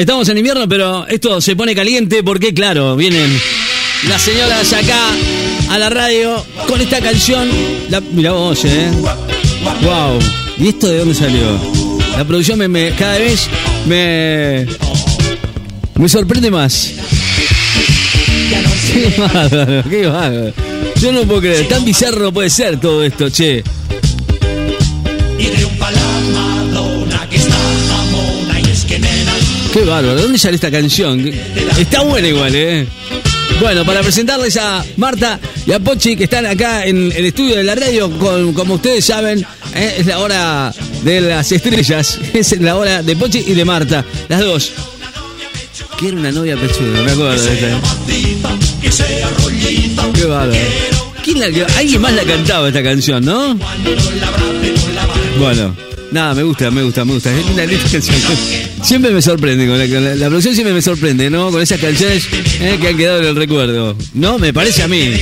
estamos en invierno, pero esto se pone caliente porque, claro, vienen las señoras acá a la radio con esta canción. La, mira vos, eh. Wow. ¿Y esto de dónde salió? La producción me, cada vez me. me sorprende más. Qué bárbaro, qué bárbaro. Yo no puedo creer, tan bizarro puede ser todo esto, che. Qué bárbaro, ¿de dónde sale esta canción? Está buena igual, ¿eh? Bueno, para presentarles a Marta y a Pochi que están acá en el estudio de la radio, como ustedes saben, ¿eh? es la hora de las estrellas, es la hora de Pochi y de Marta, las dos. Quiero una novia pechuda, me acuerdo de esta. Qué bárbaro. ¿Quién la, alguien más la cantaba esta canción, ¿no? Bueno, nada, me gusta, me gusta, me gusta. Es una linda canción. Siempre me sorprende, con la, con la- producción siempre me sorprende, ¿no? Con esas canciones eh, que han quedado en el recuerdo. ¿No? Me parece a mí.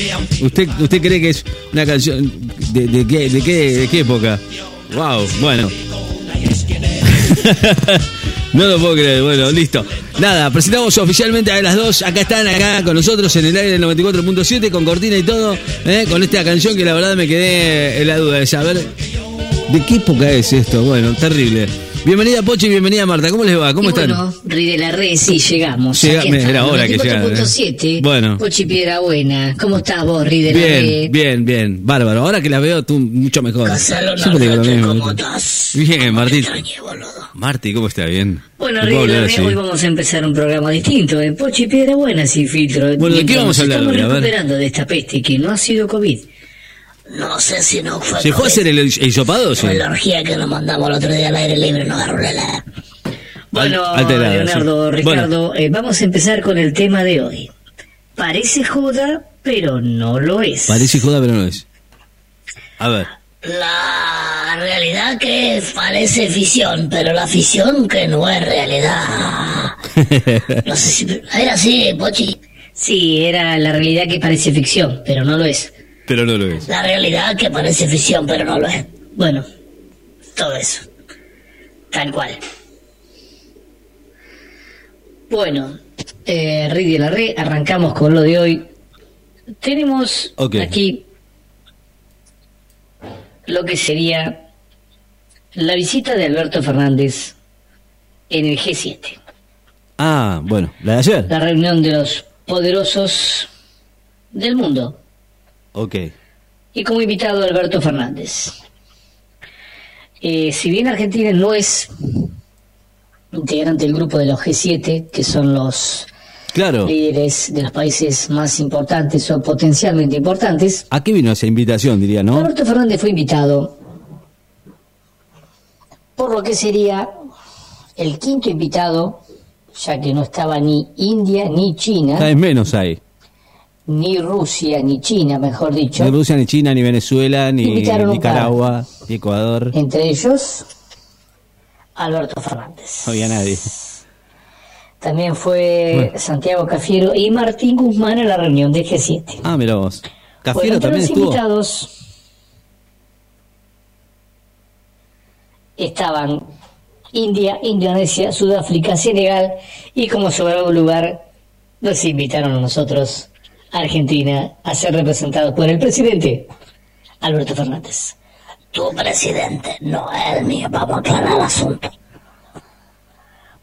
¿Usted, usted cree que es una canción de, de qué, de, qué, de qué época? Wow, bueno. No lo puedo creer, bueno, listo. Nada, presentamos oficialmente a las dos. Acá están, acá con nosotros en el aire del 94.7, con cortina y todo, ¿eh? con esta canción que la verdad me quedé en la duda de saber de qué época es esto. Bueno, terrible. Bienvenida Pochi, bienvenida Marta, ¿cómo les va? ¿Cómo Y están? Bueno, Ri de la Red, sí, llegamos. Llega- Aquí era hora que llegara, 94.7. ¿eh? Bueno. Pochi Piedra Buena. ¿Cómo estás vos, Ri de la Bien, Red? bien, bien, bárbaro. Ahora que la veo tú mucho mejor. Siempre digo lo mismo. ¿cómo estás? Bien, Martín. Marti, ¿cómo está? Bien. Bueno, ¿Te Ri puedo de la Red, hoy vamos a empezar un programa distinto. ¿eh? Pochi Piedra Buena, sin filtro. Bueno, ¿de qué vamos a hablar Estamos hoy? A ver. recuperando de esta peste que no ha sido COVID. No sé si no fue ¿Se fue a hacer el hisopado? o sí? Fue la orgía que nos mandamos el otro día al aire libre, nos agarró la helada. Bueno, Leonardo, sí. Ricardo, eh, vamos a empezar con el tema de hoy. Parece joda, pero no lo es. Parece joda, pero no es. A ver. La realidad que parece ficción, pero la ficción que no es realidad. No sé si... Era así, Pochi. Sí, era la realidad que parece ficción, pero no lo es. Pero no lo es. La realidad que parece ficción, pero no lo es. Bueno, todo eso. Tal cual. Bueno, eh, Ri de la Re, arrancamos con lo de hoy. Tenemos aquí lo que sería la visita de Alberto Fernández en el G7. Ah, bueno, la de ayer. La reunión de los poderosos del mundo. Ok. y como invitado Alberto Fernández. Eh, si bien Argentina no es integrante del grupo de los G7, que son los Claro. líderes de los países más importantes o potencialmente importantes, ¿A qué vino esa invitación, diría, no? Alberto Fernández fue invitado por lo que sería el quinto invitado, ya que no estaba ni India ni China, Cada vez menos hay. Ni Rusia ni China, mejor dicho, Ni Rusia, ni China, ni Venezuela, ni un Nicaragua, ni Ecuador. entre ellos Alberto Fernández. No había nadie. También fue Santiago Cafiero y Martín Guzmán a la reunión de G7. Ah, mira vos. Bueno, Cafiero entre también los estuvo. invitados estaban India, Indonesia, Sudáfrica, Senegal y como sobrado lugar nos invitaron a nosotros, Argentina, a ser representados por el presidente Alberto Fernández. Tu presidente, no el mío, vamos a aclarar el asunto.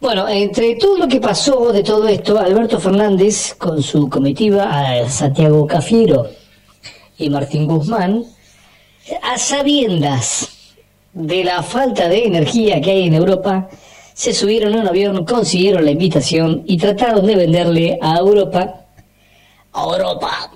Bueno, entre todo lo que pasó de todo esto, Alberto Fernández con su comitiva, a Santiago Cafiero y Martín Guzmán, a sabiendas de la falta de energía que hay en Europa, se subieron a un avión, consiguieron la invitación y trataron de venderle a Europa, a Europa,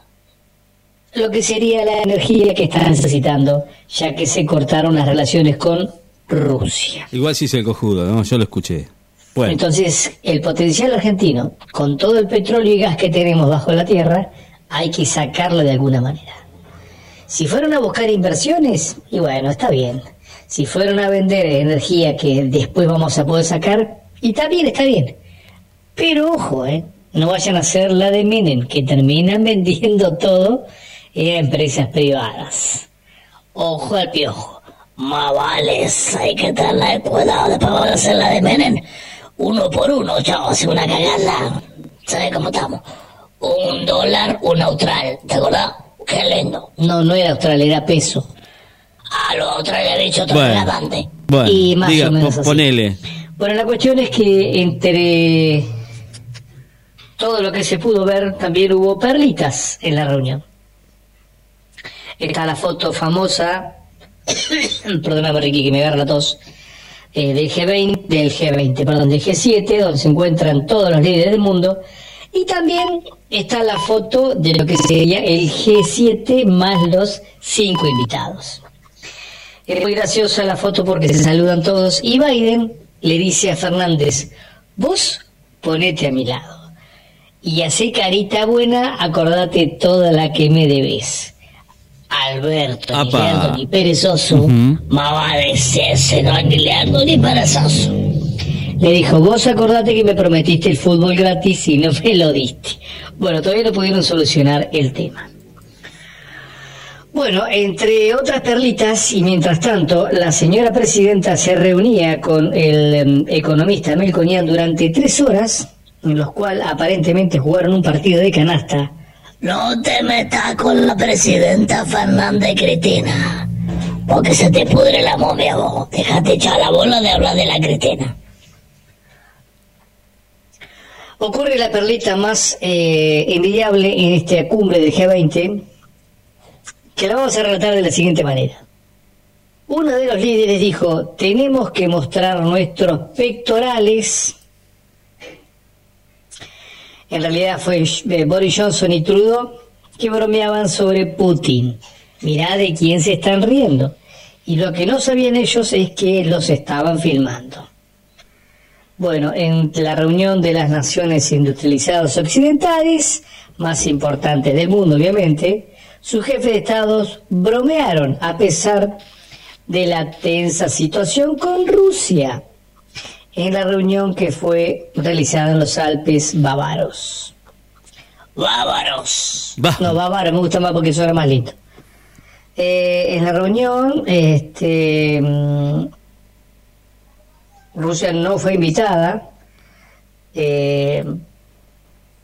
lo que sería la energía que está necesitando, ya que se cortaron las relaciones con Rusia. Igual sí se cojudo, ¿no? Yo lo escuché. Bueno, Entonces, el potencial argentino, con todo el petróleo y gas que tenemos bajo la tierra, hay que sacarlo de alguna manera. Si fueron a buscar inversiones, y bueno, está bien. Si fueron a vender energía que después vamos a poder sacar, y también está bien. Pero ojo, ¿eh? No vayan a hacer la de Menem, que terminan vendiendo todo a empresas privadas. Ojo al piojo. Más vale, hay que tener cuidado, después van a hacer la de Menem. uno por uno, hace una cagada. ¿Sabes cómo estamos? Un dólar, un austral, ¿te acordás? Qué lindo. No, no era austral, era peso. Ah, lo austral le había dicho otro Bueno, bueno, y más diga, o menos así. ponele. Bueno, la cuestión es que entre todo lo que se pudo ver, también hubo perlitas en la reunión. Está la foto famosa, perdóname Ricky que me agarra la tos, eh, del G20, del G20, perdón, del G7, donde se encuentran todos los líderes del mundo, y también está la foto de lo que sería el G7 más los cinco invitados. Es muy graciosa la foto porque se saludan todos y Biden le dice a Fernández, vos ponete a mi lado y así carita buena, acordate toda la que me debes. Alberto, ni ni perezoso, Ujú. más vale serse no ni ni perezoso. Le dijo, vos acordate que me prometiste el fútbol gratis y no me lo diste. Bueno, todavía no pudieron solucionar el tema. Bueno, entre otras perlitas, y mientras tanto, la señora presidenta se reunía con el em, economista Melconian durante tres horas, en los cuales aparentemente jugaron un partido de canasta. No te metas con la presidenta Fernández Cristina, porque se te pudre la momia vos. Déjate echar la bola de hablar de la Cristina. Ocurre la perlita más eh, envidiable en esta cumbre del G20, que la vamos a relatar de la siguiente manera. Uno de los líderes dijo, tenemos que mostrar nuestros pectorales. En realidad fue eh, Boris Johnson y Trudeau que bromeaban sobre Putin. Mirá de quién se están riendo. Y lo que no sabían ellos es que los estaban filmando. Bueno, en la reunión de las naciones industrializadas occidentales, más importantes del mundo obviamente, sus jefes de estados bromearon a pesar de la tensa situación con Rusia en la reunión que fue realizada en los Alpes bávaros. Bávaros. Va. No, bávaro me gusta más porque suena más lindo. Eh, en la reunión, este, mm, Rusia no fue invitada eh,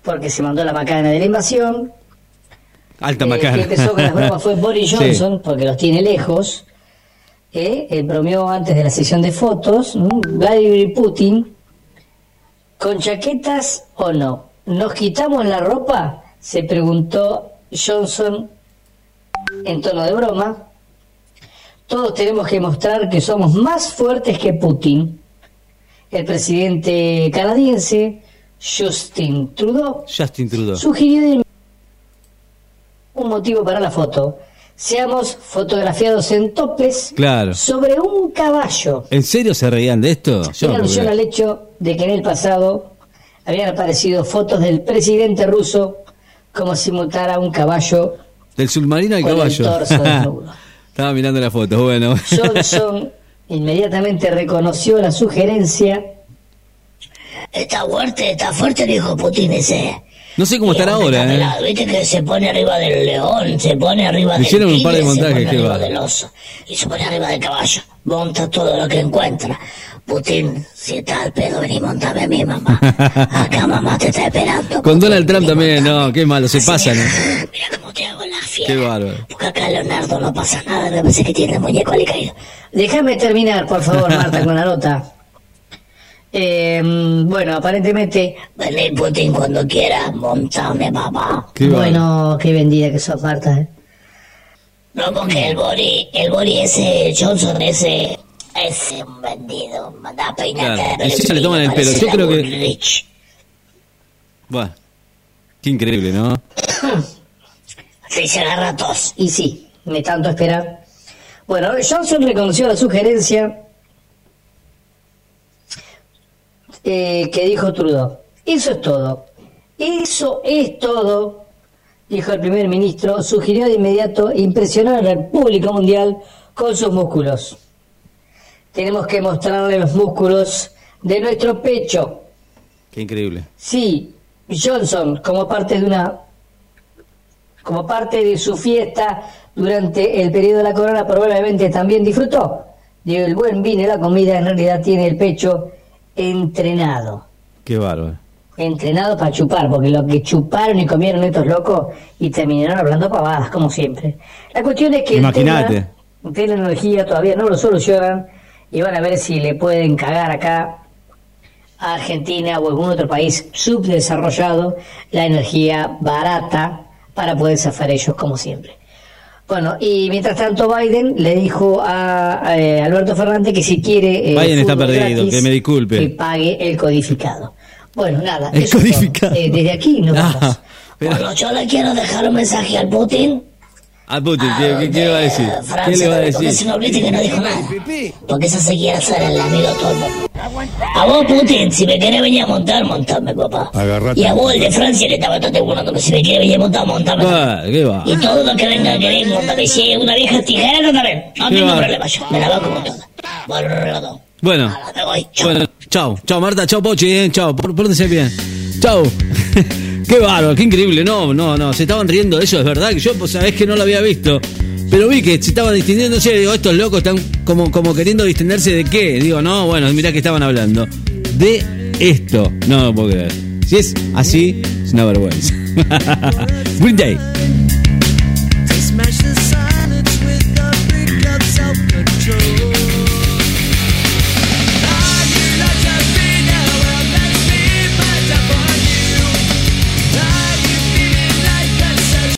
porque se mandó la macana de la invasión. Alta Eh, macana. El que empezó con las bromas fue Boris Sí. Johnson, porque los tiene lejos. Eh, él bromeó antes de la sesión de fotos. ¿m? Vladimir Putin, ¿con chaquetas o no? ¿Nos quitamos la ropa? Se preguntó Johnson en tono de broma. Todos tenemos que mostrar que somos más fuertes que Putin. El presidente canadiense, Justin Trudeau, Justin Trudeau. sugirió un motivo para la foto. Seamos fotografiados en topes Claro. sobre un caballo. ¿En serio se reían de esto? Yo no alusión al hecho de que en el pasado habían aparecido fotos del presidente ruso como si montara un caballo. Del submarino al el caballo. torso desnudo. Estaba mirando la foto, bueno. Johnson inmediatamente reconoció la sugerencia. Está fuerte, está fuerte, dijo Putin ese. No sé cómo estará ahora, ¿eh? Viste que se pone arriba del león, se pone arriba del Hicieron un par de tigre, se montajes, pone del oso y se pone arriba del caballo. Monta todo lo que encuentra. Putin, si está al pedo, vení, montame a mi mamá. Acá mamá te está esperando. Con Donald Trump también, no, qué malo, se pasan, ¿eh? Mira cómo te hago la fiera. Qué bárbaro. Porque acá Leonardo no pasa nada, me parece que tiene el muñeco ali caído. Déjame terminar, por favor, Marta, con la nota. Eh, bueno, aparentemente. Vení, Putin, cuando quieras, montame, papá. Qué bueno, qué vendida que sos, Marta. ¿eh? No, porque el Bori, el Bori ese, Johnson ese, ese un vendido. Manda peinate. Claro, y si se le toman el pelo, yo creo que- Rich. Bueno. Qué increíble, ¿no? Sí, se agarra tos. Y sí, me tanto esperar. Bueno, Johnson reconoció la sugerencia eh, que dijo Trudeau. Eso es todo. Eso es todo, dijo el primer ministro. Sugirió de inmediato impresionar al público mundial con sus músculos. Tenemos que mostrarle los músculos de nuestro pecho. Qué increíble. Sí, Johnson, como parte de una como parte de su fiesta durante el periodo de la corona, probablemente también disfrutó del buen vino y la comida. En realidad tiene el pecho entrenado. Qué bárbaro. Entrenado para chupar, porque lo que chuparon y comieron estos locos y terminaron hablando pavadas, como siempre. La cuestión es que Imagínate. energía todavía no lo solucionan y van a ver si le pueden cagar acá a Argentina o algún otro país subdesarrollado la energía barata para poder zafar ellos como siempre. Bueno, y mientras tanto Biden le dijo a, a, eh, Alberto Fernández que si quiere... eh, Biden está perdido, que me disculpe. Que pague el codificado. Bueno, nada. El eso codificado. Eh, desde aquí nos Ah, Bueno, yo le quiero dejar un mensaje al Putin. A Putin, ¿qué, qué- qué le va a decir? ¿Qué Francia, le va a porque decir? se nos olvide que no dijo nada. Porque eso se quiere hacer el amigo todo el mundo. A vos, Putin, si me querés venir a montar, montame, papá. Agarrate. Y a vos, el de Francia, le estaba todo bueno, que si me querés venir a montar, montame. Ah, ¿Qué va? Y todo lo que venga a querer, montame. Si hay una vieja tijera, también. No Qué tengo va. problema yo. Me la banco con toda. Bueno, Bueno, Nada, me voy. Chau. bueno, chao, chao Marta, chao Pochi, eh, chao, por- pórtense bien. Chao. qué bárbaro, qué increíble, no, no, no, se estaban riendo de eso, es verdad yo, pues sabés que no lo había visto. Pero vi que se estaban distinguiéndose, digo, estos locos están como, como queriendo distenderse de qué. Digo, no, bueno, mirá que estaban hablando. De esto. No lo puedo creer. Si es así, es una vergüenza. Green Day.